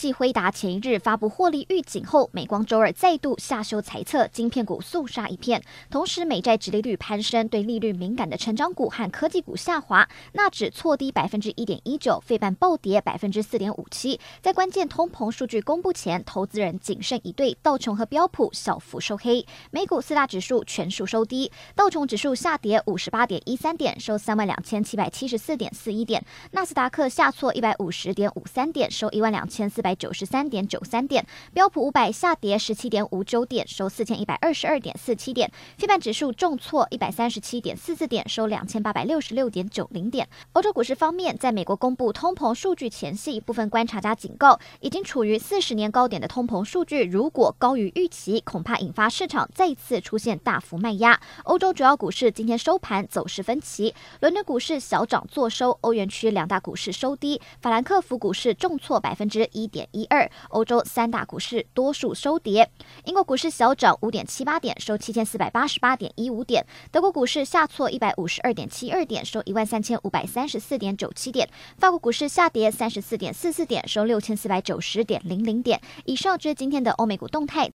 继辉达前一日发布获利预警后，美光周二再度下修财测，晶片股肃杀一片。同时，美债殖利率攀升，对利率敏感的成长股和科技股下滑，纳指挫低百分之一点一九，费半暴跌百分之四点五七。在关键通膨数据公布前，投资人谨慎以对，道琼和标普小幅收黑。美股四大指数全数收低，道琼指数下跌五十八点一三点，收三万两千七百七十四点四一点；纳斯达克下挫一百五十点五三点，收一万两千四百。九十三点九三点，标普五百下跌十七点五九点，收四千一百二十二点四七点。非半指数重挫一百三十七点四四点，收两千八百六十六点九零点。欧洲股市方面，在美国公布通膨数据前夕，部分观察家警告，已经处于四十年高点的通膨数据，如果高于预期，恐怕引发市场再次出现大幅卖压。欧洲主要股市今天收盘走势分歧，伦敦股市小涨作收，欧元区两大股市收低，法兰克福股市重挫百分之一点点一二，欧洲三大股市多数收跌。英国股市小涨五点七八点，收七千四百八十八点一五点。德国股市下挫一百五十二点七二点，收一万三千五百三十四点九七点。法国股市下跌三十四点四四点，收六千四百九十点零零点。以上就是今天的欧美股动态。